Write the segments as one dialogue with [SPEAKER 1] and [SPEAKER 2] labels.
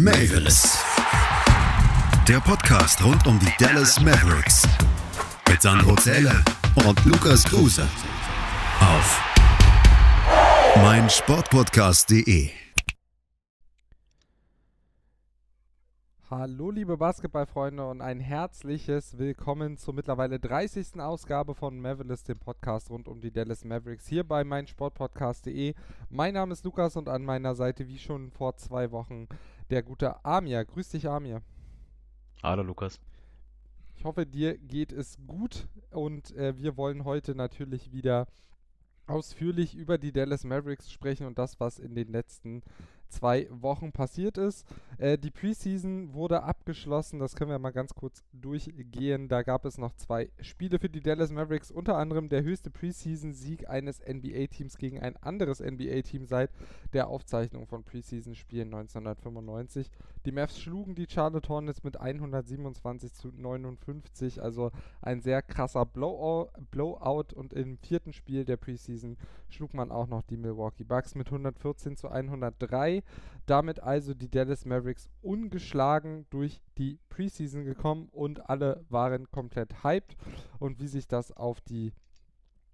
[SPEAKER 1] Mavis. Der Podcast rund um die Dallas Mavericks. Mit Sandro Zähler und Lukas Kruse. Auf meinsportpodcast.de.
[SPEAKER 2] Hallo liebe Basketballfreunde und ein herzliches Willkommen zur mittlerweile 30. Ausgabe von Mavericks, dem Podcast rund um die Dallas Mavericks, hier bei meinsportpodcast.de. Mein Name ist Lukas und an meiner Seite wie schon vor zwei Wochen der gute Amir. Grüß dich Amir.
[SPEAKER 3] Hallo Lukas.
[SPEAKER 2] Ich hoffe, dir geht es gut und äh, wir wollen heute natürlich wieder ausführlich über die Dallas Mavericks sprechen und das, was in den letzten zwei Wochen passiert ist. Äh, die Preseason wurde abgeschlossen, das können wir mal ganz kurz durchgehen. Da gab es noch zwei Spiele für die Dallas Mavericks, unter anderem der höchste Preseason-Sieg eines NBA-Teams gegen ein anderes NBA-Team seit der Aufzeichnung von Preseason-Spielen 1995. Die Mavs schlugen die Charlotte Hornets mit 127 zu 59, also ein sehr krasser Blowout, Blowout und im vierten Spiel der Preseason schlug man auch noch die Milwaukee Bucks mit 114 zu 103 damit also die Dallas Mavericks ungeschlagen durch die Preseason gekommen und alle waren komplett hyped. Und wie sich das auf die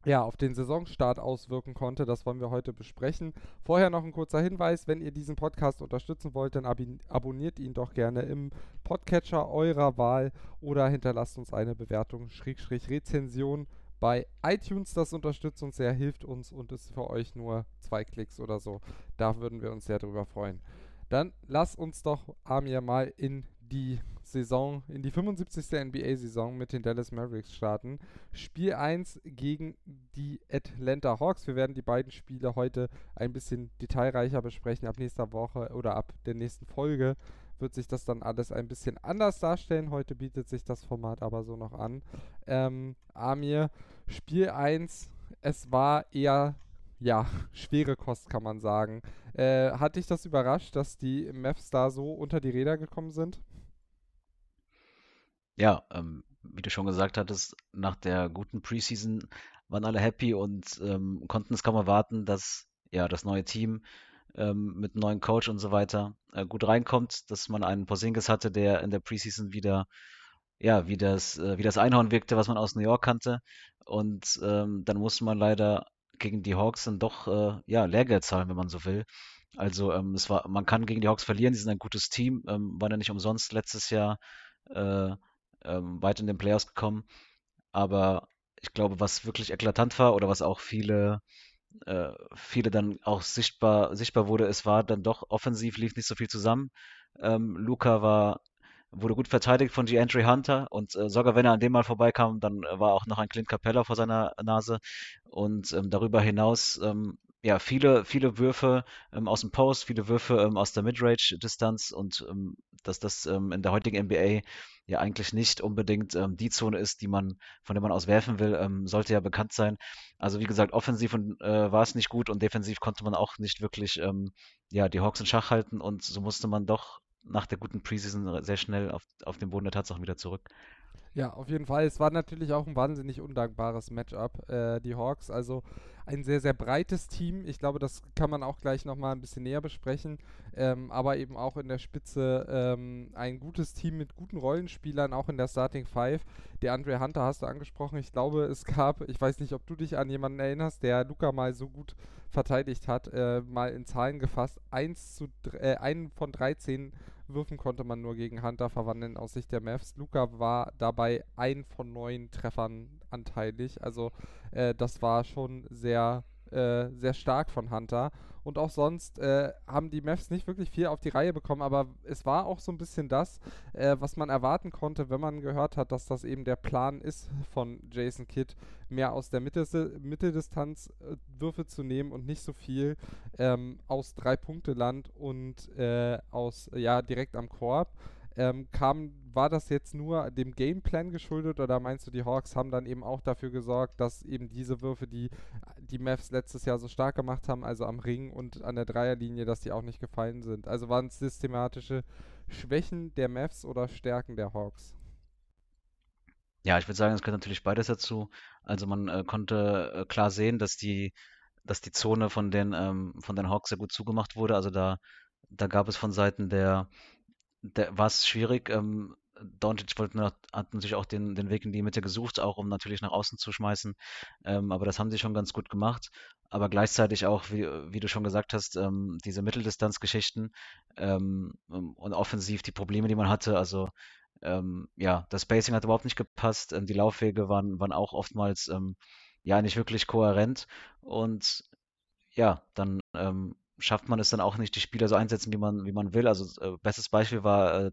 [SPEAKER 2] ja, auf den Saisonstart auswirken konnte. Das wollen wir heute besprechen. Vorher noch ein kurzer Hinweis, wenn ihr diesen Podcast unterstützen wollt, dann ab abonniert ihn doch gerne im Podcatcher eurer Wahl oder hinterlasst uns eine Bewertung, Schrägstrich Rezension bei iTunes. Das unterstützt uns sehr, hilft uns und ist für euch nur zwei Klicks oder so. Da würden wir uns sehr drüber freuen. Dann lass uns doch, Amir, mal in die Saison, in die 75. NBA-Saison mit den Dallas Mavericks starten. Spiel 1 gegen die Atlanta Hawks. Wir werden die beiden Spiele heute ein bisschen detailreicher besprechen. Ab nächster Woche oder ab der nächsten Folge wird sich das dann alles ein bisschen anders darstellen. Heute bietet sich das Format aber so noch an. Ähm, Amir, Spiel 1, es war eher, ja, schwere Kost, kann man sagen. Äh, hat dich das überrascht, dass die Mavs da so unter die Räder gekommen sind?
[SPEAKER 3] Ja, ähm, wie du schon gesagt hattest, nach der guten Preseason waren alle happy und ähm, konnten es kaum erwarten, dass ja das neue Team ähm, mit einem neuen Coach und so weiter äh, gut reinkommt, dass man einen Porzingis hatte, der in der Preseason wieder ja, wie das, äh, wie das Einhorn wirkte, was man aus New York kannte. Und ähm, dann musste man leider gegen die Hawks dann doch äh, ja, Lehrgeld zahlen, wenn man so will. Also ähm, es war, man kann gegen die Hawks verlieren, sie sind ein gutes Team, ähm, waren ja nicht umsonst letztes Jahr äh, ähm, weit in den Playoffs gekommen. Aber ich glaube, was wirklich eklatant war oder was auch viele, äh, viele dann auch sichtbar, sichtbar wurde, es war dann doch offensiv, lief nicht so viel zusammen. Ähm, Luca war wurde gut verteidigt von G. Hunter und äh, sogar wenn er an dem mal vorbeikam, dann äh, war auch noch ein Clint Capella vor seiner Nase und ähm, darüber hinaus ähm, ja viele viele Würfe ähm, aus dem Post, viele Würfe ähm, aus der Midrange-Distanz und ähm, dass das ähm, in der heutigen NBA ja eigentlich nicht unbedingt ähm, die Zone ist, die man, von der man aus werfen will, ähm, sollte ja bekannt sein. Also wie gesagt, offensiv und, äh, war es nicht gut und defensiv konnte man auch nicht wirklich ja, die Hawks in Schach halten und so musste man doch nach der guten Preseason sehr schnell auf, auf den Boden der Tatsachen wieder zurück.
[SPEAKER 2] Ja, auf jeden Fall. Es war natürlich auch ein wahnsinnig undankbares Matchup, äh, die Hawks. Also ein sehr, sehr breites Team. Ich glaube, das kann man auch gleich nochmal ein bisschen näher besprechen. Ähm, aber eben auch in der Spitze ähm, ein gutes Team mit guten Rollenspielern, auch in der Starting Five. Der Andre Hunter hast du angesprochen. Ich glaube, es gab, ich weiß nicht, ob du dich an jemanden erinnerst, der Luca mal so gut verteidigt hat, äh, mal in Zahlen gefasst. Eins zu, äh, einen von 13 Würfen konnte man nur gegen Hunter verwandeln aus Sicht der Mavs. Luca war dabei ein von neun Treffern anteilig. Also äh, das war schon sehr, äh, sehr stark von Hunter. Und auch sonst äh, haben die Mavs nicht wirklich viel auf die Reihe bekommen, aber es war auch so ein bisschen das, äh, was man erwarten konnte, wenn man gehört hat, dass das eben der Plan ist von Jason Kidd, mehr aus der Mitte, Mitteldistanz äh, Würfe zu nehmen und nicht so viel ähm, aus Drei-Punkte-Land und äh, aus, ja, direkt am Korb. Ähm, kam, war das jetzt nur dem Gameplan geschuldet oder meinst du, die Hawks haben dann eben auch dafür gesorgt, dass eben diese Würfe, die die Mavs letztes Jahr so stark gemacht haben, also am Ring und an der Dreierlinie, dass die auch nicht gefallen sind? Also waren es systematische Schwächen der Mavs oder Stärken der Hawks?
[SPEAKER 3] Ja, ich würde sagen, es gehört natürlich beides dazu. Also man äh, konnte äh, klar sehen, dass die, dass die Zone von den, ähm, von den Hawks sehr gut zugemacht wurde. Also da, da gab es von Seiten der, war es schwierig. Ähm, Doncic wollte, hat natürlich auch den, den Weg in die Mitte gesucht, auch um natürlich nach außen zu schmeißen. Ähm, aber das haben sie schon ganz gut gemacht. Aber gleichzeitig auch, wie, wie du schon gesagt hast, ähm, diese Mitteldistanzgeschichten ähm, und offensiv die Probleme, die man hatte. Also ähm, ja, das Spacing hat überhaupt nicht gepasst. Ähm, die Laufwege waren, waren auch oftmals ähm, ja nicht wirklich kohärent. Und ja, dann ähm, schafft man es dann auch nicht, die Spieler so einsetzen, wie man, wie man will. Also äh, bestes Beispiel war äh,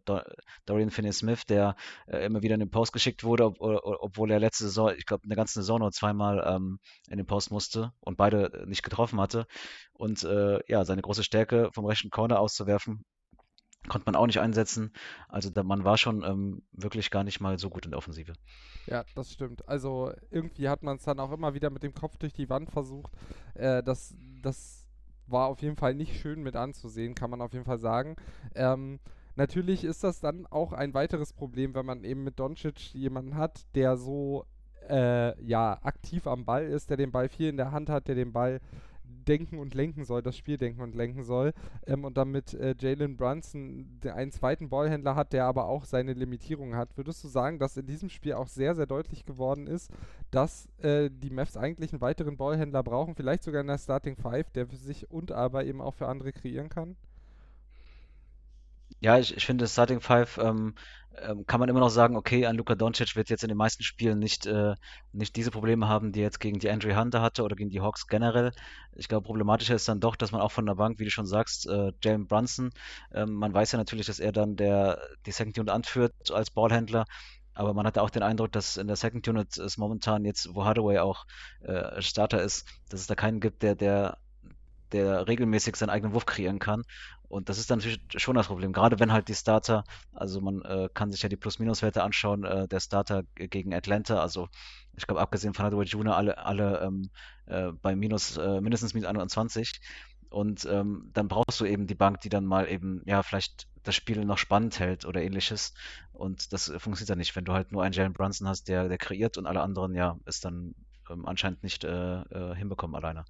[SPEAKER 3] Dorian Finney-Smith, der äh, immer wieder in den Post geschickt wurde, ob, obwohl er letzte Saison, ich glaube, eine ganze Saison nur zweimal ähm, in den Post musste und beide nicht getroffen hatte. Und äh, ja, seine große Stärke vom rechten Corner auszuwerfen, konnte man auch nicht einsetzen. Also da, man war schon ähm, wirklich gar nicht mal so gut in der Offensive.
[SPEAKER 2] Ja, das stimmt. Also irgendwie hat man es dann auch immer wieder mit dem Kopf durch die Wand versucht. Äh, das, das war auf jeden Fall nicht schön mit anzusehen, kann man auf jeden Fall sagen. Ähm, natürlich ist das dann auch ein weiteres Problem, wenn man eben mit Doncic jemanden hat, der so äh, ja, aktiv am Ball ist, der den Ball viel in der Hand hat, der den Ball denken und lenken soll, das Spiel denken und lenken soll. Ähm, und damit äh, Jalen Brunson einen zweiten Ballhändler hat, der aber auch seine Limitierungen hat. Würdest du sagen, dass in diesem Spiel auch sehr, sehr deutlich geworden ist, dass äh, die Mavs eigentlich einen weiteren Ballhändler brauchen, vielleicht sogar in der Starting Five, der für sich und aber eben auch für andere kreieren kann?
[SPEAKER 3] Ja, ich, ich finde, Starting Five ähm, ähm, kann man immer noch sagen, okay, ein Luka Doncic wird jetzt in den meisten Spielen nicht, äh, nicht diese Probleme haben, die er jetzt gegen die Andre Hunter hatte oder gegen die Hawks generell. Ich glaube, problematischer ist dann doch, dass man auch von der Bank, wie du schon sagst, äh, Jalen Brunson, ähm, man weiß ja natürlich, dass er dann der, die Second Unit anführt als Ballhändler. Aber man hat auch den Eindruck, dass in der Second Unit es momentan jetzt, wo Hardaway auch äh, Starter ist, dass es da keinen gibt, der, der der regelmäßig seinen eigenen Wurf kreieren kann. Und das ist dann natürlich schon das Problem, gerade wenn halt die Starter, also man äh, kann sich ja die Plus-Minus-Werte anschauen, äh, der Starter gegen Atlanta, also ich glaube abgesehen von Hardaway Jr. alle, alle ähm, äh, bei minus, äh, mindestens minus 21. Und ähm, dann brauchst du eben die Bank, die dann mal eben, ja, vielleicht das Spiel noch spannend hält oder ähnliches. Und das funktioniert dann nicht, wenn du halt nur einen Jalen Brunson hast, der, der kreiert und alle anderen, ja, es dann ähm, anscheinend nicht äh, äh, hinbekommen alleine.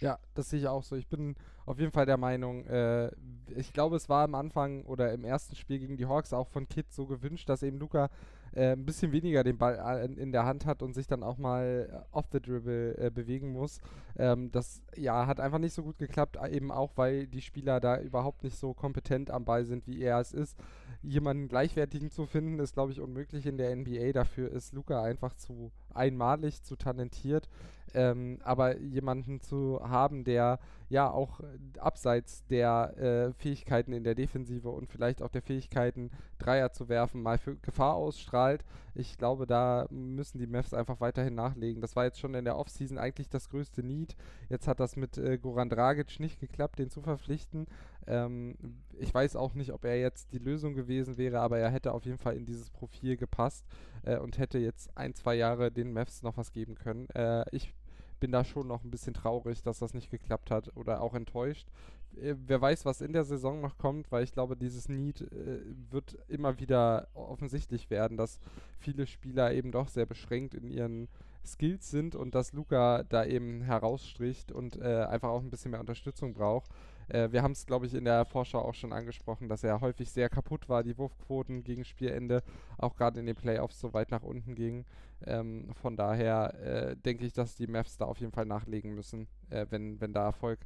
[SPEAKER 2] Ja, das sehe ich auch so. Ich bin auf jeden Fall der Meinung, äh, ich glaube, es war am Anfang oder im ersten Spiel gegen die Hawks auch von Kid so gewünscht, dass eben Luca äh, ein bisschen weniger den Ball äh, in der Hand hat und sich dann auch mal äh, off the dribble äh, bewegen muss. Ähm, das ja hat einfach nicht so gut geklappt, eben auch weil die Spieler da überhaupt nicht so kompetent am Ball sind, wie er es ist. Jemanden gleichwertigen zu finden, ist glaube ich unmöglich in der NBA. Dafür ist Luca einfach zu einmalig, zu talentiert. Ähm, aber jemanden zu haben, der ja auch abseits der äh, Fähigkeiten in der Defensive und vielleicht auch der Fähigkeiten, Dreier zu werfen, mal für Gefahr ausstrahlt. Ich glaube, da müssen die Mavs einfach weiterhin nachlegen. Das war jetzt schon in der Offseason eigentlich das größte Need. Jetzt hat das mit äh, Goran Dragic nicht geklappt, den zu verpflichten. Ähm, ich weiß auch nicht, ob er jetzt die Lösung gewesen wäre, aber er hätte auf jeden Fall in dieses Profil gepasst äh, und hätte jetzt ein, zwei Jahre den Mavs noch was geben können. Äh, ich bin da schon noch ein bisschen traurig, dass das nicht geklappt hat oder auch enttäuscht. Äh, wer weiß, was in der Saison noch kommt, weil ich glaube, dieses Need äh, wird immer wieder offensichtlich werden, dass viele Spieler eben doch sehr beschränkt in ihren Skills sind und dass Luca da eben herausstricht und äh, einfach auch ein bisschen mehr Unterstützung braucht. Äh, wir haben es, glaube ich, in der Vorschau auch schon angesprochen, dass er häufig sehr kaputt war, die Wurfquoten gegen Spielende, auch gerade in den Playoffs so weit nach unten gingen. Ähm, von daher äh, denke ich, dass die Mavs da auf jeden Fall nachlegen müssen, äh, wenn, wenn da Erfolg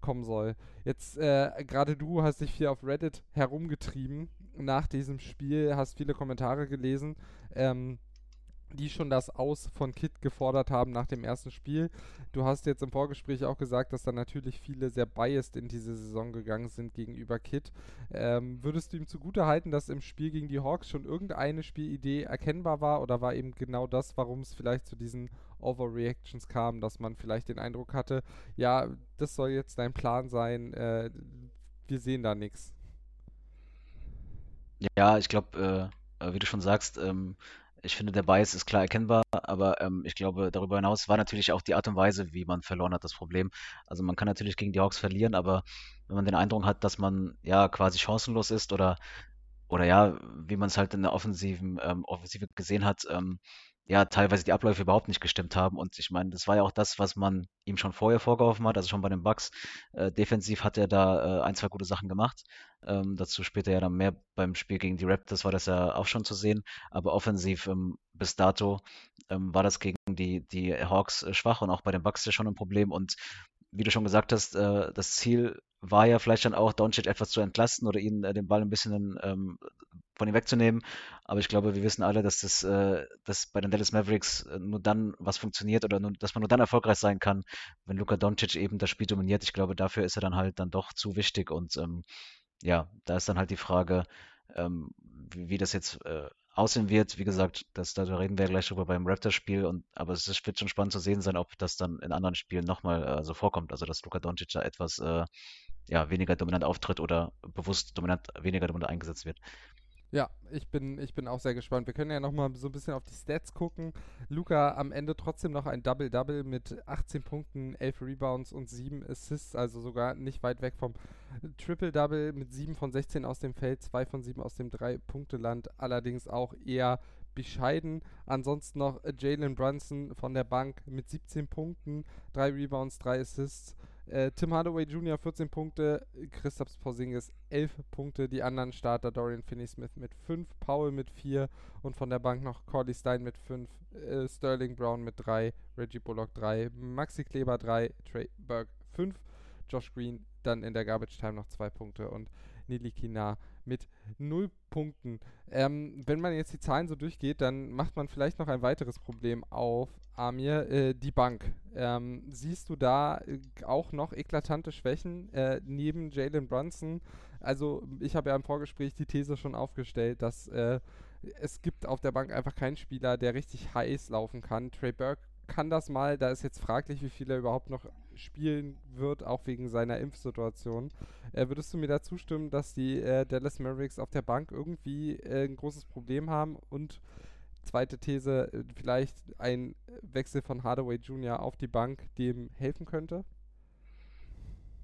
[SPEAKER 2] kommen soll. Jetzt, äh, gerade du hast dich viel auf Reddit herumgetrieben nach diesem Spiel, hast viele Kommentare gelesen. Ähm, die schon das Aus von Kit gefordert haben nach dem ersten Spiel. Du hast jetzt im Vorgespräch auch gesagt, dass da natürlich viele sehr biased in diese Saison gegangen sind gegenüber Kit. Ähm, würdest du ihm zugute halten, dass im Spiel gegen die Hawks schon irgendeine Spielidee erkennbar war oder war eben genau das, warum es vielleicht zu diesen Overreactions kam, dass man vielleicht den Eindruck hatte, ja, das soll jetzt dein Plan sein, äh, wir sehen da nichts.
[SPEAKER 3] Ja, ich glaube, äh, wie du schon sagst, ähm, ich finde, der Bias ist klar erkennbar, aber ähm, ich glaube, darüber hinaus war natürlich auch die Art und Weise, wie man verloren hat, das Problem. Also man kann natürlich gegen die Hawks verlieren, aber wenn man den Eindruck hat, dass man ja quasi chancenlos ist oder, oder ja, wie man es halt in der offensiven ähm, Offensive gesehen hat, ähm, ja, teilweise die Abläufe überhaupt nicht gestimmt haben. Und ich meine, das war ja auch das, was man ihm schon vorher vorgeworfen hat, also schon bei den Bucks. Äh, defensiv hat er da äh, ein, zwei gute Sachen gemacht. Ähm, dazu später ja dann mehr beim Spiel gegen die Raptors war das ja auch schon zu sehen. Aber offensiv ähm, bis dato ähm, war das gegen die, die Hawks äh, schwach und auch bei den Bucks ja schon ein Problem. Und wie du schon gesagt hast, äh, das Ziel war ja vielleicht dann auch, Doncic etwas zu entlasten oder ihn äh, den Ball ein bisschen ähm, von ihm wegzunehmen. Aber ich glaube, wir wissen alle, dass das äh, dass bei den Dallas Mavericks äh, nur dann was funktioniert oder nur, dass man nur dann erfolgreich sein kann, wenn Luka Doncic eben das Spiel dominiert. Ich glaube, dafür ist er dann halt dann doch zu wichtig. Und ähm, ja, da ist dann halt die Frage, ähm, wie, wie, das jetzt äh, aussehen wird. Wie gesagt, das, da reden wir gleich drüber beim Raptors-Spiel. Und, aber es wird schon spannend zu sehen sein, ob das dann in anderen Spielen nochmal äh, so vorkommt. Also, dass Luka Doncic da etwas äh, ja, weniger dominant auftritt oder bewusst dominant, weniger dominant eingesetzt wird.
[SPEAKER 2] Ja, ich bin, ich bin auch sehr gespannt. Wir können ja nochmal so ein bisschen auf die Stats gucken. Luca am Ende trotzdem noch ein Double-Double mit 18 Punkten, 11 Rebounds und 7 Assists, also sogar nicht weit weg vom Triple-Double mit 7 von 16 aus dem Feld, 2 von 7 aus dem 3-Punkte-Land, allerdings auch eher bescheiden. Ansonsten noch Jalen Brunson von der Bank mit 17 Punkten, 3 Rebounds, 3 Assists. Äh, Tim Hardaway Jr. 14 Punkte, Christoph Porzingis 11 Punkte, die anderen Starter Dorian Finney-Smith mit 5, Paul mit 4 und von der Bank noch Corley Stein mit 5, äh, Sterling Brown mit 3, Reggie Bullock 3, Maxi Kleber 3, Trey Burke 5, Josh Green dann in der Garbage Time noch 2 Punkte und Nili Kina mit 0 Punkten. Ähm, wenn man jetzt die Zahlen so durchgeht, dann macht man vielleicht noch ein weiteres Problem auf, Amir, äh, die Bank. Ähm, siehst du da äh, auch noch eklatante Schwächen äh, neben Jalen Brunson? Also ich habe ja im Vorgespräch die These schon aufgestellt, dass äh, es gibt auf der Bank einfach keinen Spieler, der richtig heiß laufen kann. Trey Burke kann das mal. Da ist jetzt fraglich, wie viel er überhaupt noch spielen wird, auch wegen seiner Impfsituation. Äh, würdest du mir da zustimmen, dass die äh, Dallas Mavericks auf der Bank irgendwie äh, ein großes Problem haben? Und zweite These, äh, vielleicht ein Wechsel von Hardaway Jr. auf die Bank dem helfen könnte?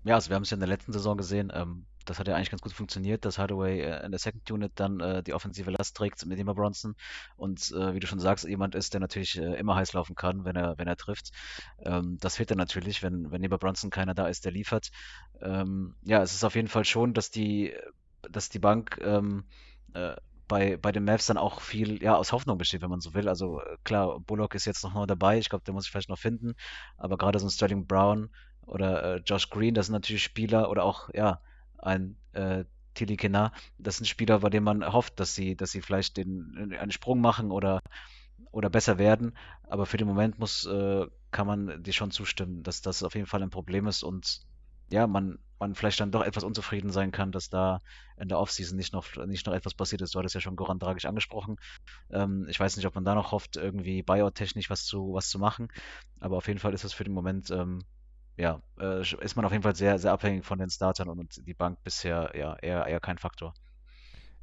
[SPEAKER 3] Ja, also wir haben es ja in der letzten Saison gesehen. Ähm, das hat ja eigentlich ganz gut funktioniert, dass Hardaway äh, in der Second Unit dann äh, die offensive Last trägt mit Emma Bronson und äh, wie du schon sagst, jemand ist, der natürlich äh, immer heiß laufen kann, wenn er, wenn er trifft. Ähm, das fehlt dann natürlich, wenn, wenn neben Bronson keiner da ist, der liefert. Ähm, ja, es ist auf jeden Fall schon, dass die, dass die Bank ähm, äh, bei, bei den Mavs dann auch viel ja, aus Hoffnung besteht, wenn man so will. Also äh, klar, Bullock ist jetzt noch mal dabei, ich glaube, der muss ich vielleicht noch finden, aber gerade so ein Sterling Brown oder Josh Green, das sind natürlich Spieler oder auch, ja, ein äh, Tilly Kenar. Das sind Spieler, bei denen man hofft, dass sie, dass sie vielleicht den, einen Sprung machen oder, oder besser werden. Aber für den Moment muss, äh, kann man dir schon zustimmen, dass das auf jeden Fall ein Problem ist und ja, man, man vielleicht dann doch etwas unzufrieden sein kann, dass da in der Offseason nicht noch, nicht noch etwas passiert ist. Du hattest ja schon Goran Dragic angesprochen. Ähm, ich weiß nicht, ob man da noch hofft, irgendwie Buyout-technisch was zu, was zu machen. Aber auf jeden Fall ist es für den Moment ähm, ja, äh, ist man auf jeden Fall sehr, sehr abhängig von den Startern und die Bank bisher ja eher, eher kein Faktor.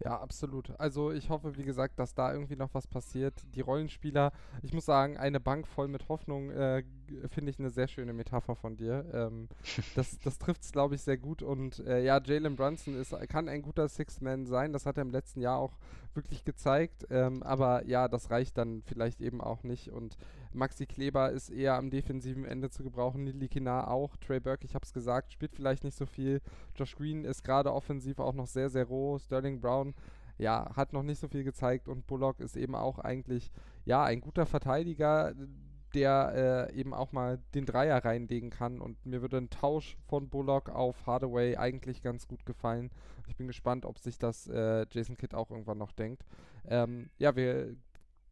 [SPEAKER 2] Ja, absolut. Also ich hoffe, wie gesagt, dass da irgendwie noch was passiert. Die Rollenspieler, ich muss sagen, eine Bank voll mit Hoffnung, äh, finde ich eine sehr schöne Metapher von dir. Ähm, das das trifft es, glaube ich, sehr gut. Und äh, ja, Jalen Brunson ist, kann ein guter Six-Man sein. Das hat er im letzten Jahr auch wirklich gezeigt. Ähm, aber ja, das reicht dann vielleicht eben auch nicht. Und Maxi Kleber ist eher am defensiven Ende zu gebrauchen. Nidli Kinar auch. Trey Burke, ich habe es gesagt, spielt vielleicht nicht so viel. Josh Green ist gerade offensiv auch noch sehr, sehr roh. Sterling Brown, ja, hat noch nicht so viel gezeigt. Und Bullock ist eben auch eigentlich, ja, ein guter Verteidiger, der äh, eben auch mal den Dreier reinlegen kann. Und mir würde ein Tausch von Bullock auf Hardaway eigentlich ganz gut gefallen. Ich bin gespannt, ob sich das äh, Jason Kidd auch irgendwann noch denkt. Ähm, ja, wir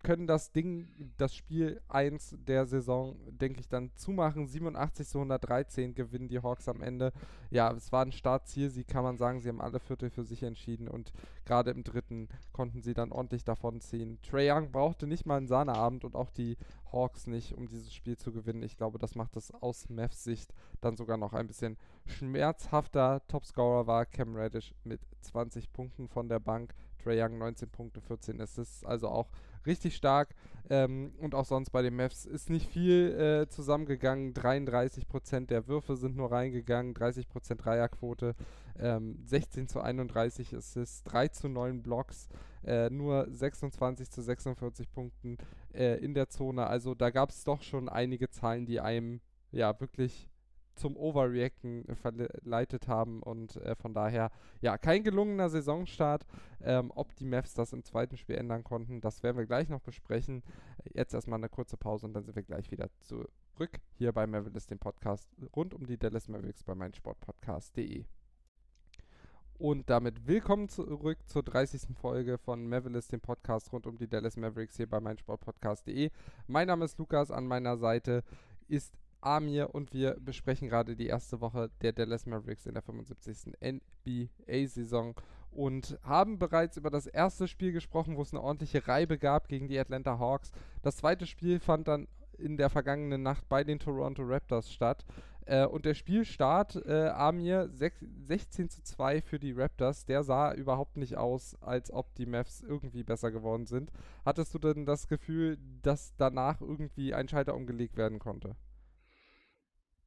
[SPEAKER 2] können das Ding, das Spiel 1 der Saison, denke ich, dann zumachen. 87 zu 113 gewinnen die Hawks am Ende. Ja, es war ein Startziel, sie kann man sagen, sie haben alle Viertel für sich entschieden und gerade im dritten konnten sie dann ordentlich davonziehen. Trey Young brauchte nicht mal einen Sahneabend und auch die Hawks nicht, um dieses Spiel zu gewinnen. Ich glaube, das macht es aus Mavs Sicht dann sogar noch ein bisschen schmerzhafter. Topscorer war Cam Reddish mit 20 Punkten von der Bank. Trey Young 19 Punkte, 14 Assists, also auch richtig stark. Ähm, und auch sonst bei den Mavs ist nicht viel äh, zusammengegangen. 33% der Würfe sind nur reingegangen, 30% Dreierquote. ähm, 16 zu 31 Assists, 3 zu 9 Blocks, äh, nur 26 zu 46 Punkten äh, in der Zone. Also da gab es doch schon einige Zahlen, die einem ja wirklich zum Overreacten verleitet haben und äh, von daher ja kein gelungener Saisonstart. Ähm, ob die Mavs das im zweiten Spiel ändern konnten, das werden wir gleich noch besprechen. Jetzt erstmal eine kurze Pause und dann sind wir gleich wieder zurück hier bei Mavericks, dem Podcast rund um die Dallas Mavericks bei meinsportpodcast.de. Und damit willkommen zurück zur 30. Folge von Mavericks, dem Podcast rund um die Dallas Mavericks hier bei meinsportpodcast.de. Mein Name ist Lukas, an meiner Seite ist Amir und wir besprechen gerade die erste Woche der Dallas Mavericks in der 75. NBA-Saison und haben bereits über das erste Spiel gesprochen, wo es eine ordentliche Reibe gab gegen die Atlanta Hawks. Das zweite Spiel fand dann in der vergangenen Nacht bei den Toronto Raptors statt. Äh, und der Spielstart, äh, Amir, 6, 16 zu 2 für die Raptors, der sah überhaupt nicht aus, als ob die Mavs irgendwie besser geworden sind. Hattest du denn das Gefühl, dass danach irgendwie ein Schalter umgelegt werden konnte?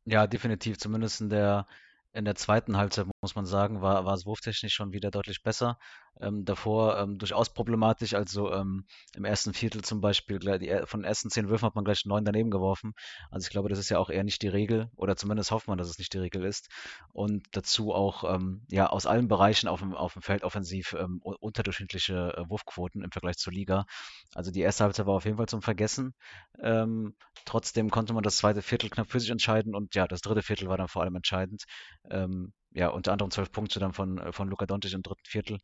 [SPEAKER 3] Ja, definitiv. Zumindest in der in der zweiten Halbzeit, muss man sagen, war, war es wurftechnisch schon wieder deutlich besser. Ähm, davor ähm, durchaus problematisch. Also ähm, im ersten Viertel zum Beispiel, die, von den ersten zehn Würfen hat man gleich neun daneben geworfen. Also ich glaube, das ist ja auch eher nicht die Regel. Oder zumindest hofft man, dass es nicht die Regel ist. Und dazu auch ähm, ja aus allen Bereichen auf dem, auf dem Feld offensiv ähm, unterdurchschnittliche äh, Wurfquoten im Vergleich zur Liga. Also die erste Halbzeit war auf jeden Fall zum Vergessen. Ähm, trotzdem konnte man das zweite Viertel knapp für sich entscheiden und ja, das dritte Viertel war dann vor allem entscheidend. Ja, unter anderem zwölf Punkte dann von, äh, von Luka Doncic im dritten Viertel.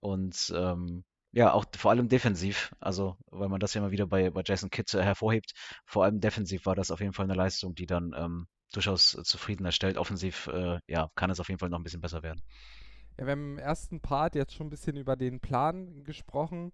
[SPEAKER 3] Und ähm, ja, auch vor allem defensiv, also weil man das ja immer wieder bei, bei Jason Kidd äh, hervorhebt, vor allem defensiv war das auf jeden Fall eine Leistung, die dann ähm, durchaus zufriedener stellt. Offensiv, äh, ja, kann es auf jeden Fall noch ein bisschen besser werden.
[SPEAKER 2] Ja, wir haben im ersten Part jetzt schon ein bisschen über den Plan gesprochen.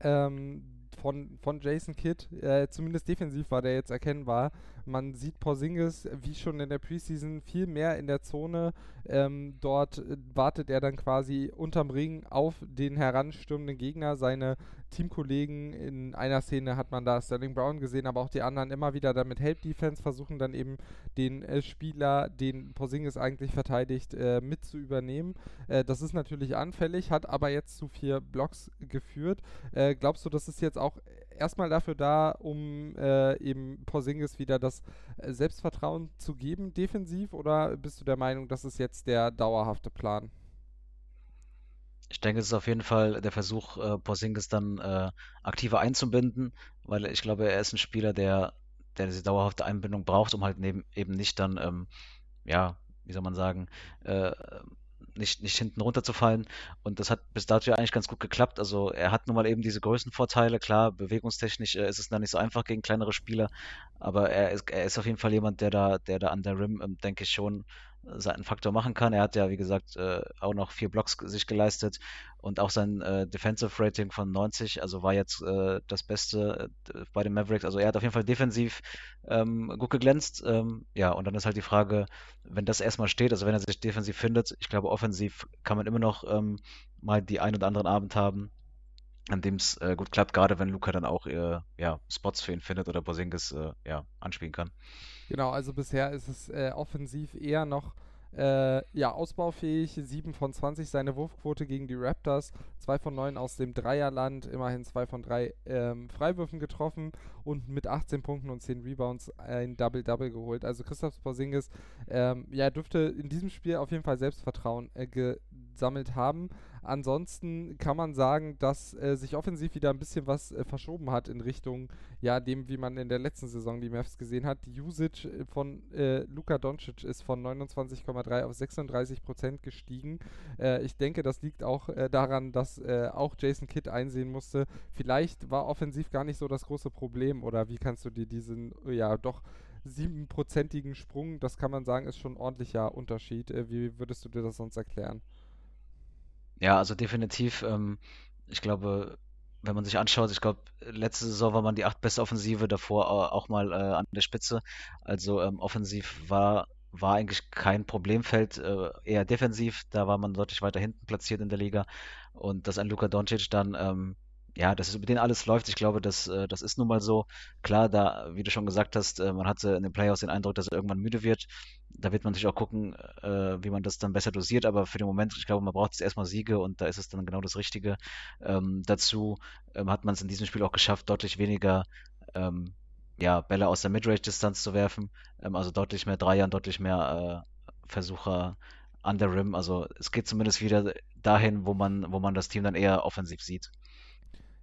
[SPEAKER 2] Ähm, von, von Jason Kidd. Äh, zumindest defensiv war der jetzt erkennbar. Man sieht Porzingis, wie schon in der Preseason, viel mehr in der Zone. Ähm, dort wartet er dann quasi unterm Ring auf den heranstürmenden Gegner. Seine Teamkollegen in einer Szene hat man da Sterling Brown gesehen, aber auch die anderen immer wieder damit Help Defense versuchen dann eben den äh, Spieler, den Porzingis eigentlich verteidigt, äh, mit zu übernehmen. Äh, das ist natürlich anfällig, hat aber jetzt zu vier Blocks geführt. Äh, glaubst du, das ist jetzt auch erstmal dafür da, um äh, eben Porzingis wieder das äh, Selbstvertrauen zu geben, defensiv, oder bist du der Meinung, das ist jetzt der dauerhafte Plan?
[SPEAKER 3] Ich denke, es ist auf jeden Fall der Versuch, äh, Porzingis dann äh, aktiver einzubinden, weil ich glaube, er ist ein Spieler, der, der diese dauerhafte Einbindung braucht, um halt neben, eben nicht dann, ähm, ja, wie soll man sagen, äh, nicht, nicht hinten runterzufallen. Und das hat bis dato ja eigentlich ganz gut geklappt. Also er hat nun mal eben diese Größenvorteile. Klar, bewegungstechnisch äh, ist es dann nicht so einfach gegen kleinere Spieler, aber er ist, er ist auf jeden Fall jemand, der da, der da an der Rim, ähm, denke ich, schon seinen Faktor machen kann. Er hat ja, wie gesagt, äh, auch noch vier Blocks sich geleistet und auch sein äh, Defensive Rating von 90, also war jetzt äh, das Beste äh, bei den Mavericks. Also er hat auf jeden Fall defensiv ähm, gut geglänzt. Ähm, ja, und dann ist halt die Frage, wenn das erstmal steht, also wenn er sich defensiv findet, ich glaube, offensiv kann man immer noch ähm, mal die ein oder anderen Abend haben, an dem es äh, gut klappt, gerade wenn Luca dann auch äh, ja, Spots für ihn findet oder Borzingis äh, ja, anspielen kann.
[SPEAKER 2] Genau, also bisher ist es äh, offensiv eher noch äh, ja, ausbaufähig. 7 von 20 seine Wurfquote gegen die Raptors. 2 von 9 aus dem Dreierland. Immerhin 2 von 3 ähm, Freiwürfen getroffen und mit 18 Punkten und 10 Rebounds ein Double-Double geholt. Also Christoph Porzingis ähm, ja, dürfte in diesem Spiel auf jeden Fall Selbstvertrauen äh, gesammelt haben. Ansonsten kann man sagen, dass äh, sich offensiv wieder ein bisschen was äh, verschoben hat in Richtung, ja, dem, wie man in der letzten Saison die Mavs gesehen hat. Die Usage äh, von äh, Luka Doncic ist von 29,3 auf 36 Prozent gestiegen. Äh, ich denke, das liegt auch äh, daran, dass auch Jason Kidd einsehen musste, vielleicht war offensiv gar nicht so das große Problem oder wie kannst du dir diesen, ja, doch siebenprozentigen Sprung, das kann man sagen, ist schon ein ordentlicher Unterschied. wie würdest du dir das sonst erklären?
[SPEAKER 3] Ja, also definitiv. Ähm, ich glaube, wenn man sich anschaut, ich glaube, letzte Saison war man die acht beste Offensive, davor auch mal äh, an der Spitze. Also ähm, offensiv war, war eigentlich kein Problemfeld, äh, eher defensiv. Da war man deutlich weiter hinten platziert in der Liga. Und dass ein Luka Doncic dann ähm, ja, dass es über den alles läuft, ich glaube, das, äh, das ist nun mal so. Klar, da, wie du schon gesagt hast, äh, man hatte in den Playoffs den Eindruck, dass er irgendwann müde wird. Da wird man natürlich auch gucken, äh, wie man das dann besser dosiert, aber für den Moment, ich glaube, man braucht jetzt erstmal Siege und da ist es dann genau das Richtige. Ähm, dazu ähm, hat man es in diesem Spiel auch geschafft, deutlich weniger ähm, ja, Bälle aus der Midrange-Distanz zu werfen. Ähm, also deutlich mehr Dreier, deutlich mehr äh, Versucher an der Rim. Also es geht zumindest wieder dahin, wo man, wo man das Team dann eher offensiv sieht.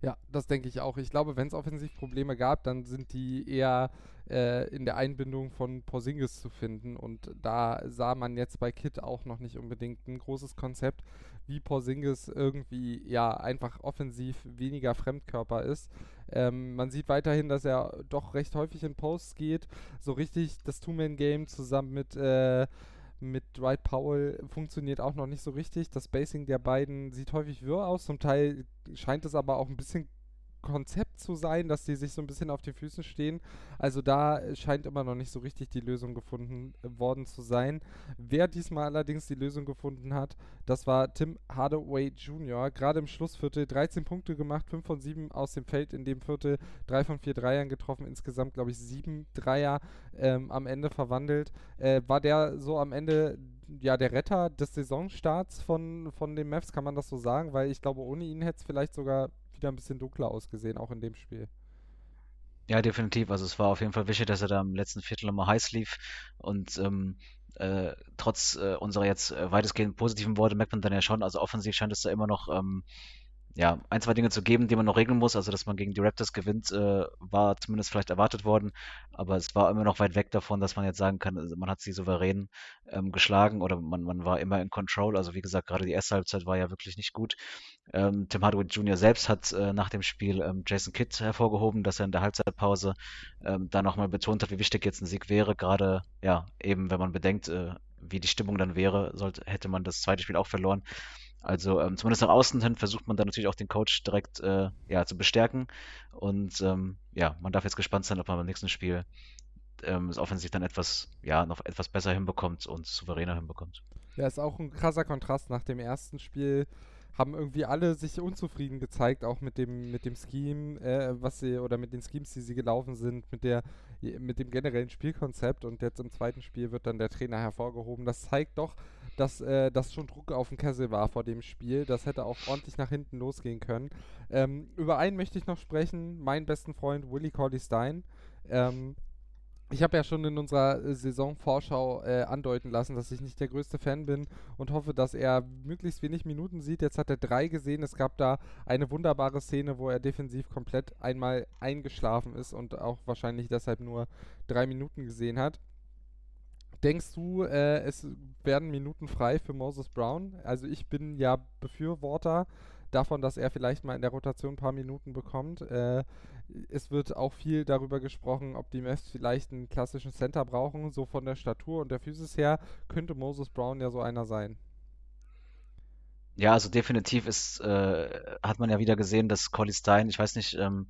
[SPEAKER 2] Ja, das denke ich auch. Ich glaube, wenn es offensiv Probleme gab, dann sind die eher äh, in der Einbindung von Porzingis zu finden. Und da sah man jetzt bei Kit auch noch nicht unbedingt ein großes Konzept, wie Porzingis irgendwie ja einfach offensiv weniger Fremdkörper ist. Ähm, man sieht weiterhin, dass er doch recht häufig in Posts geht. So richtig das Two-Man-Game zusammen mit äh, mit Dwight Powell funktioniert auch noch nicht so richtig. Das Spacing der beiden sieht häufig wirr aus. Zum Teil scheint es aber auch ein bisschen Konzept zu sein, dass die sich so ein bisschen auf den Füßen stehen. Also da scheint immer noch nicht so richtig die Lösung gefunden äh, worden zu sein. Wer diesmal allerdings die Lösung gefunden hat, das war Tim Hardaway Jr. Gerade im Schlussviertel 13 Punkte gemacht, 5 von 7 aus dem Feld in dem Viertel, 3 von 4 Dreiern getroffen, insgesamt glaube ich 7 Dreier ähm, am Ende verwandelt. Äh, war der so am Ende ja, der Retter des Saisonstarts von, von den Mavs, kann man das so sagen? Weil ich glaube, ohne ihn hätte es vielleicht sogar wieder ein bisschen dunkler ausgesehen, auch in dem Spiel.
[SPEAKER 3] Ja, definitiv. Also es war auf jeden Fall wichtig, dass er da im letzten Viertel nochmal heiß lief. Und ähm, äh, trotz äh, unserer jetzt äh, weitestgehend positiven Worte merkt man dann ja schon, also offensiv scheint es da immer noch ähm, ja, ein, zwei Dinge zu geben, die man noch regeln muss. Also, dass man gegen die Raptors gewinnt, äh, war zumindest vielleicht erwartet worden, aber es war immer noch weit weg davon, dass man jetzt sagen kann, also man hat sie souverän ähm, geschlagen oder man, man war immer in Control. Also, wie gesagt, gerade die erste Halbzeit war ja wirklich nicht gut. Ähm, Tim Hardaway Jr. selbst hat äh, nach dem Spiel ähm, Jason Kidd hervorgehoben, dass er in der Halbzeitpause ähm, da nochmal betont hat, wie wichtig jetzt ein Sieg wäre. Gerade, ja, eben, wenn man bedenkt, äh, wie die Stimmung dann wäre, sollte, hätte man das zweite Spiel auch verloren. Also ähm, zumindest nach außen hin versucht man dann natürlich auch den Coach direkt äh, ja, zu bestärken. Und ähm, ja, man darf jetzt gespannt sein, ob man beim nächsten Spiel ähm, es offensichtlich dann etwas, ja, noch etwas besser hinbekommt und souveräner hinbekommt.
[SPEAKER 2] Ja, ist auch ein krasser Kontrast nach dem ersten Spiel haben irgendwie alle sich unzufrieden gezeigt, auch mit dem, mit dem Scheme, äh, was sie, oder mit den Schemes, die sie gelaufen sind, mit der, mit dem generellen Spielkonzept und jetzt im zweiten Spiel wird dann der Trainer hervorgehoben. Das zeigt doch, dass äh, das schon Druck auf dem Kessel war vor dem Spiel. Das hätte auch ordentlich nach hinten losgehen können. Ähm, über einen möchte ich noch sprechen, meinen besten Freund Willie Corley Stein. Ähm, ich habe ja schon in unserer äh, Saisonvorschau äh, andeuten lassen, dass ich nicht der größte Fan bin und hoffe, dass er möglichst wenig Minuten sieht. Jetzt hat er drei gesehen. Es gab da eine wunderbare Szene, wo er defensiv komplett einmal eingeschlafen ist und auch wahrscheinlich deshalb nur drei Minuten gesehen hat. Denkst du, äh, es werden Minuten frei für Moses Brown? Also ich bin ja Befürworter davon, dass er vielleicht mal in der Rotation ein paar Minuten bekommt. Äh, es wird auch viel darüber gesprochen, ob die Mavs vielleicht einen klassischen Center brauchen. So von der Statur und der Physis her könnte Moses Brown ja so einer sein.
[SPEAKER 3] Ja, also definitiv ist, äh, hat man ja wieder gesehen, dass Collie Stein, ich weiß nicht, ähm,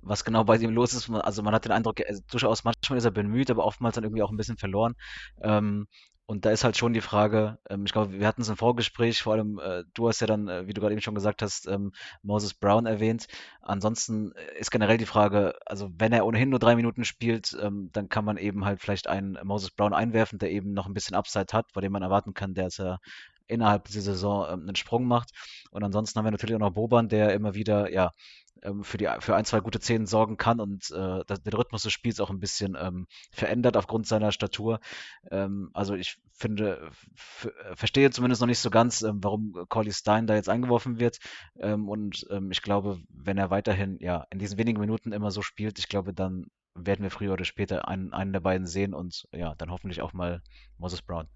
[SPEAKER 3] was genau bei ihm los ist. Also man hat den Eindruck, er, durchaus manchmal ist er bemüht, aber oftmals dann irgendwie auch ein bisschen verloren. Ähm, und da ist halt schon die Frage, ähm, ich glaube, wir hatten es im Vorgespräch, vor allem äh, du hast ja dann, äh, wie du gerade eben schon gesagt hast, ähm, Moses Brown erwähnt. Ansonsten äh, ist generell die Frage, also wenn er ohnehin nur drei Minuten spielt, ähm, dann kann man eben halt vielleicht einen Moses Brown einwerfen, der eben noch ein bisschen Upside hat, bei dem man erwarten kann, dass er innerhalb dieser Saison ähm, einen Sprung macht. Und ansonsten haben wir natürlich auch noch Boban, der immer wieder, ja, ähm, für, die, für ein, zwei gute Szenen sorgen kann und äh, der Rhythmus des Spiels auch ein bisschen ähm, verändert aufgrund seiner Statur. Ähm, also ich finde, verstehe zumindest noch nicht so ganz, ähm, warum Corley Stein da jetzt eingeworfen wird. Ähm, und ähm, ich glaube, wenn er weiterhin ja in diesen wenigen Minuten immer so spielt, ich glaube, dann werden wir früher oder später einen, einen der beiden sehen und ja, dann hoffentlich auch mal Moses Brown.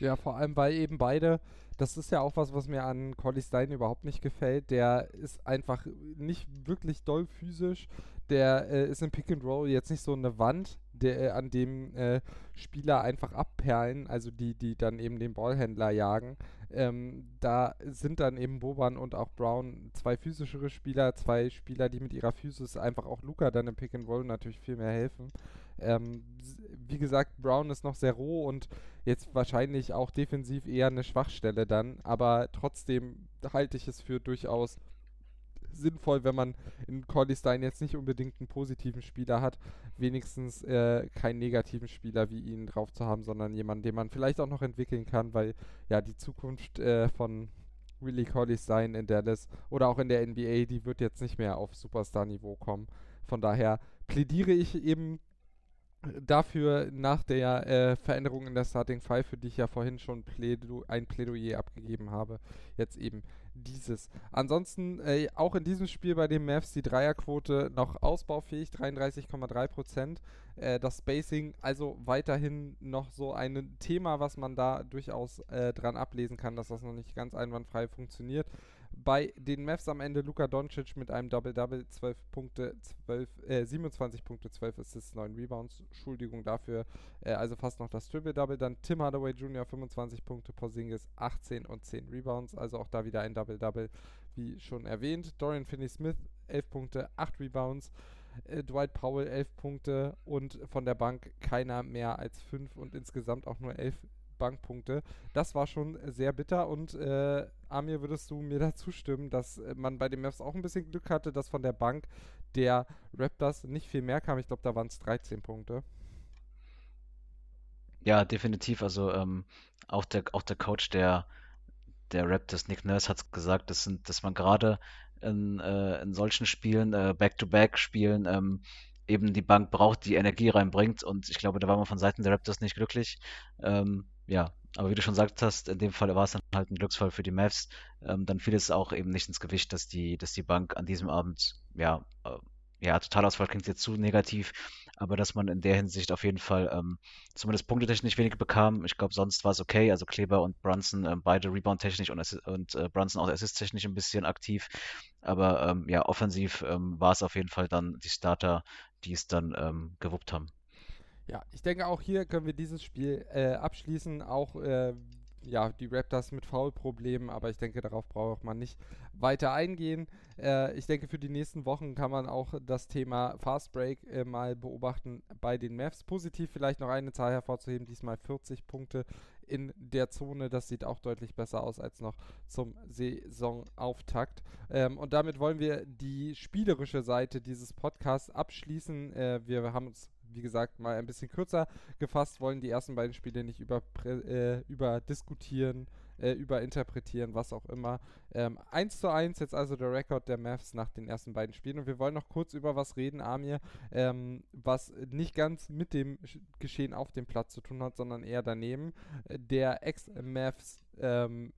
[SPEAKER 2] Ja, vor allem, weil eben beide das ist ja auch was, was mir an Collie Stein überhaupt nicht gefällt. Der ist einfach nicht wirklich doll physisch. Der äh, ist im Pick and Roll jetzt nicht so eine Wand, der, äh, an dem äh, Spieler einfach abperlen, also die, die dann eben den Ballhändler jagen. Ähm, da sind dann eben Boban und auch Brown zwei physischere Spieler, zwei Spieler, die mit ihrer Physis einfach auch Luca dann im Pick and Roll natürlich viel mehr helfen. Ähm, wie gesagt, Brown ist noch sehr roh und jetzt wahrscheinlich auch defensiv eher eine Schwachstelle dann, aber trotzdem halte ich es für durchaus sinnvoll, wenn man in Corley Stein jetzt nicht unbedingt einen positiven Spieler hat, wenigstens äh, keinen negativen Spieler wie ihn drauf zu haben, sondern jemanden, den man vielleicht auch noch entwickeln kann, weil ja die Zukunft äh, von Willie Corley Stein in Dallas oder auch in der NBA, die wird jetzt nicht mehr auf Superstar-Niveau kommen. Von daher plädiere ich eben dafür nach der äh, Veränderung in der Starting Five, für die ich ja vorhin schon Plädo ein Plädoyer abgegeben habe, jetzt eben dieses. Ansonsten äh, auch in diesem Spiel bei den Mavs die Dreierquote noch ausbaufähig, 33,3 Prozent. Äh, das Spacing also weiterhin noch so ein Thema, was man da durchaus äh, dran ablesen kann, dass das noch nicht ganz einwandfrei funktioniert bei den Mavs am Ende Luka Doncic mit einem Double-Double, 12 Punkte, 12, äh, 27 Punkte, 12 Assists, 9 Rebounds. Entschuldigung dafür, äh, also fast noch das Triple-Double. Dann Tim Hardaway Jr. 25 Punkte, Porzingis 18 und 10 Rebounds, also auch da wieder ein Double-Double, wie schon erwähnt. Dorian Finney-Smith 11 Punkte, 8 Rebounds. Äh, Dwight Powell 11 Punkte und von der Bank keiner mehr als 5 und insgesamt auch nur 11 Bankpunkte. Das war schon sehr bitter und äh, Amir, würdest du mir dazu stimmen, dass äh, man bei den Mavs auch ein bisschen Glück hatte, dass von der Bank der Raptors nicht viel mehr kam? Ich glaube, da waren es 13 Punkte.
[SPEAKER 3] Ja, definitiv. Also ähm, auch der auch der Coach der der Raptors, Nick Nurse, hat gesagt, das sind, dass man gerade in, äh, in solchen Spielen, äh, Back-to-Back-Spielen, ähm, eben die Bank braucht, die Energie reinbringt. Und ich glaube, da war man von Seiten der Raptors nicht glücklich. Ähm, ja, aber wie du schon gesagt hast, in dem Fall war es dann halt ein Glücksfall für die Mavs. Ähm, dann fiel es auch eben nicht ins Gewicht, dass die, dass die Bank an diesem Abend, ja, äh, ja, Totalausfall klingt jetzt zu negativ, aber dass man in der Hinsicht auf jeden Fall ähm, zumindest punktetechnisch wenig bekam. Ich glaube, sonst war es okay. Also Kleber und Brunson, äh, beide Rebound-technisch und, und äh, Brunson auch Assist-technisch ein bisschen aktiv. Aber ähm, ja, offensiv ähm, war es auf jeden Fall dann die Starter, die es dann ähm, gewuppt haben.
[SPEAKER 2] Ja, ich denke auch hier können wir dieses Spiel äh, abschließen. Auch äh, ja, die Raptors mit Foul-Problemen, aber ich denke, darauf braucht man nicht weiter eingehen. Äh, ich denke, für die nächsten Wochen kann man auch das Thema Fast Break äh, mal beobachten bei den Mavs. Positiv vielleicht noch eine Zahl hervorzuheben, diesmal 40 Punkte in der Zone. Das sieht auch deutlich besser aus als noch zum Saisonauftakt. Ähm, und damit wollen wir die spielerische Seite dieses Podcasts abschließen. Äh, wir haben uns wie gesagt, mal ein bisschen kürzer gefasst, wollen die ersten beiden Spiele nicht über, äh, über diskutieren, äh, überinterpretieren, was auch immer. Ähm, 1 zu 1 jetzt also der Rekord der Mavs nach den ersten beiden Spielen. Und wir wollen noch kurz über was reden, Amir, ähm, was nicht ganz mit dem Geschehen auf dem Platz zu tun hat, sondern eher daneben. Der Ex-Mavs, ähm,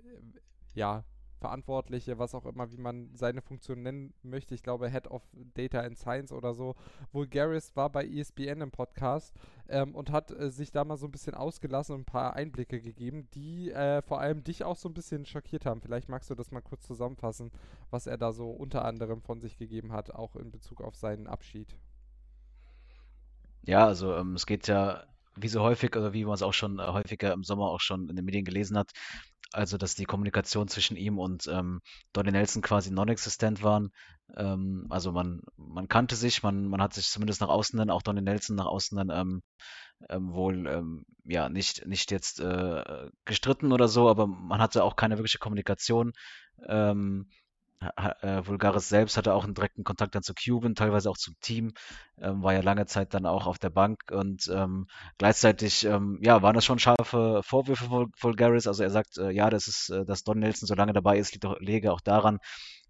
[SPEAKER 2] ja, Verantwortliche, was auch immer, wie man seine Funktion nennen möchte. Ich glaube, Head of Data and Science oder so. Vulgaris war bei ESPN im Podcast ähm, und hat äh, sich da mal so ein bisschen ausgelassen und ein paar Einblicke gegeben, die äh, vor allem dich auch so ein bisschen schockiert haben. Vielleicht magst du das mal kurz zusammenfassen, was er da so unter anderem von sich gegeben hat, auch in Bezug auf seinen Abschied.
[SPEAKER 3] Ja, also ähm, es geht ja wie so häufig oder wie man es auch schon äh, häufiger im Sommer auch schon in den Medien gelesen hat, also dass die Kommunikation zwischen ihm und ähm, Donny Nelson quasi non-existent waren. Ähm, also man, man kannte sich, man, man hat sich zumindest nach außen dann, auch Donny Nelson nach außen dann ähm, ähm, wohl ähm, ja nicht, nicht jetzt äh, gestritten oder so, aber man hatte auch keine wirkliche Kommunikation. Äh, Vulgaris selbst hatte auch einen direkten Kontakt dann zu Cuban, teilweise auch zum Team, ähm, war ja lange Zeit dann auch auf der Bank und ähm, gleichzeitig ähm, ja, waren das schon scharfe Vorwürfe von Vulgaris. Also er sagt, äh, ja, das ist, äh, dass Don Nelson so lange dabei ist, liegt doch, lege auch daran,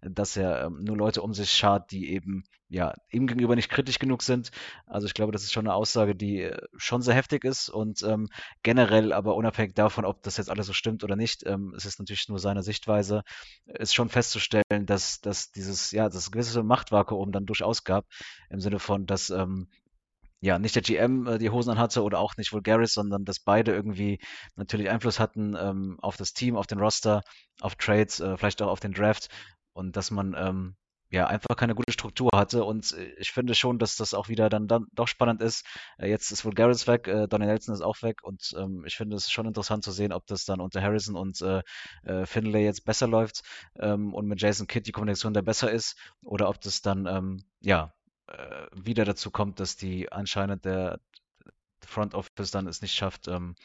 [SPEAKER 3] dass er ähm, nur Leute um sich schart, die eben ja, ihm gegenüber nicht kritisch genug sind. Also ich glaube, das ist schon eine Aussage, die äh, schon sehr heftig ist und ähm, generell, aber unabhängig davon, ob das jetzt alles so stimmt oder nicht, ähm, es ist natürlich nur seine Sichtweise, ist schon festzustellen, dass, dass dieses, ja, das gewisse Machtvakuum dann durchaus gab, im Sinne von, dass ähm, ja, nicht der GM äh, die Hosen anhatte oder auch nicht Vulgaris, sondern dass beide irgendwie natürlich Einfluss hatten ähm, auf das Team, auf den Roster, auf Trades, äh, vielleicht auch auf den Draft und dass man ähm, ja einfach keine gute Struktur hatte. Und äh, ich finde schon, dass das auch wieder dann, dann doch spannend ist. Äh, jetzt ist Vulgaris weg, äh, Donny Nelson ist auch weg und ähm, ich finde es schon interessant zu sehen, ob das dann unter Harrison und äh, äh, Finlay jetzt besser läuft ähm, und mit Jason Kidd die Kommunikation da besser ist oder ob das dann ähm, ja äh, wieder dazu kommt, dass die anscheinend der Front Office dann es nicht schafft, ähm,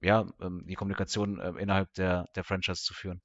[SPEAKER 3] ja, ähm, die Kommunikation innerhalb der, der Franchise zu führen.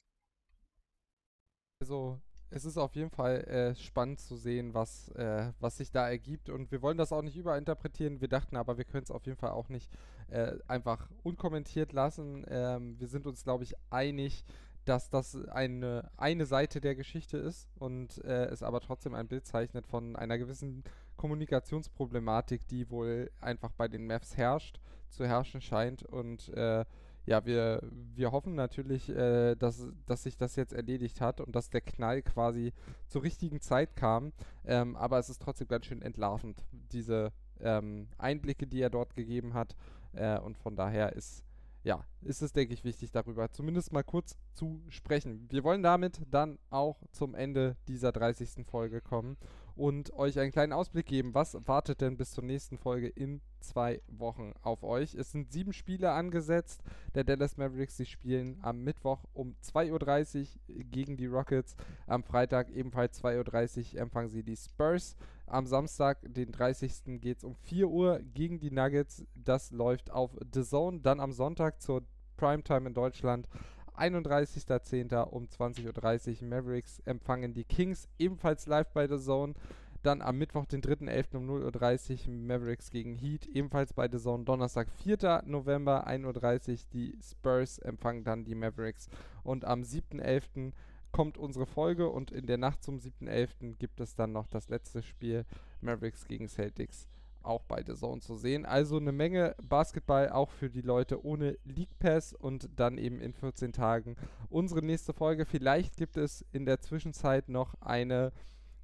[SPEAKER 2] Also es ist auf jeden Fall äh, spannend zu sehen, was, äh, was sich da ergibt. Und wir wollen das auch nicht überinterpretieren. Wir dachten aber, wir können es auf jeden Fall auch nicht äh, einfach unkommentiert lassen. Ähm, wir sind uns, glaube ich, einig, dass das eine, eine Seite der Geschichte ist und äh, es aber trotzdem ein Bild zeichnet von einer gewissen Kommunikationsproblematik, die wohl einfach bei den Mavs herrscht, zu herrschen scheint. Und äh, ja, wir, wir hoffen natürlich, äh, dass, dass sich das jetzt erledigt hat und dass der Knall quasi zur richtigen Zeit kam. Ähm, aber es ist trotzdem ganz schön entlarvend, diese ähm, Einblicke, die er dort gegeben hat. Äh, und von daher ist, ja, ist es, denke ich, wichtig, darüber zumindest mal kurz zu sprechen. Wir wollen damit dann auch zum Ende dieser 30. Folge kommen und euch einen kleinen Ausblick geben, was wartet denn bis zur nächsten Folge in zwei Wochen auf euch. Es sind sieben Spiele angesetzt. Der Dallas Mavericks, die spielen am Mittwoch um 2.30 Uhr gegen die Rockets. Am Freitag ebenfalls 2.30 Uhr empfangen sie die Spurs. Am Samstag, den 30. geht es um 4 Uhr gegen die Nuggets. Das läuft auf The Zone. Dann am Sonntag zur Primetime in Deutschland 31.10. um 20.30 Uhr. Mavericks empfangen die Kings ebenfalls live bei The Zone. Dann am Mittwoch, den 3.11. um 0.30 Uhr Mavericks gegen Heat, ebenfalls bei The Zone. Donnerstag, 4. November, 1.30 Uhr die Spurs empfangen dann die Mavericks. Und am 7.11. kommt unsere Folge und in der Nacht zum 7.11. gibt es dann noch das letzte Spiel Mavericks gegen Celtics auch bei The Zone zu sehen. Also eine Menge Basketball auch für die Leute ohne League Pass und dann eben in 14 Tagen unsere nächste Folge. Vielleicht gibt es in der Zwischenzeit noch eine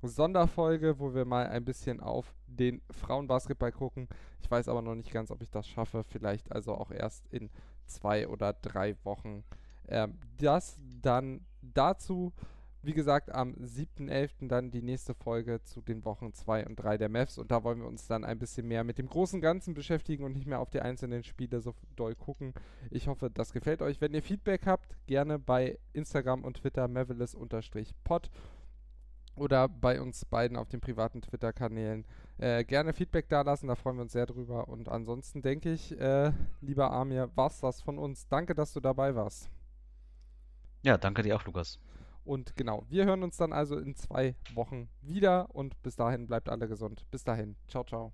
[SPEAKER 2] Sonderfolge, wo wir mal ein bisschen auf den Frauenbasketball gucken. Ich weiß aber noch nicht ganz, ob ich das schaffe. Vielleicht also auch erst in zwei oder drei Wochen. Ähm, das dann dazu. Wie gesagt, am 7.11. dann die nächste Folge zu den Wochen 2 und 3 der Mavs. Und da wollen wir uns dann ein bisschen mehr mit dem großen Ganzen beschäftigen und nicht mehr auf die einzelnen Spiele so doll gucken. Ich hoffe, das gefällt euch. Wenn ihr Feedback habt, gerne bei Instagram und Twitter mavelis-pod oder bei uns beiden auf den privaten Twitter-Kanälen. Äh, gerne Feedback da lassen, da freuen wir uns sehr drüber. Und ansonsten denke ich, äh, lieber Amir, war's das von uns. Danke, dass du dabei warst.
[SPEAKER 3] Ja, danke dir auch, Lukas.
[SPEAKER 2] Und genau, wir hören uns dann also in zwei Wochen wieder und bis dahin bleibt alle gesund. Bis dahin. Ciao, ciao.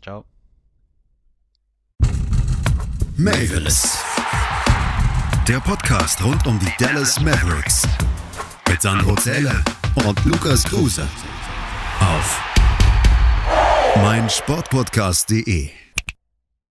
[SPEAKER 3] Ciao.
[SPEAKER 1] Mavericks. Der Podcast rund um die Dallas Mavericks. Mit Sandro Zähler und Lukas Kruse. Auf meinsportpodcast.de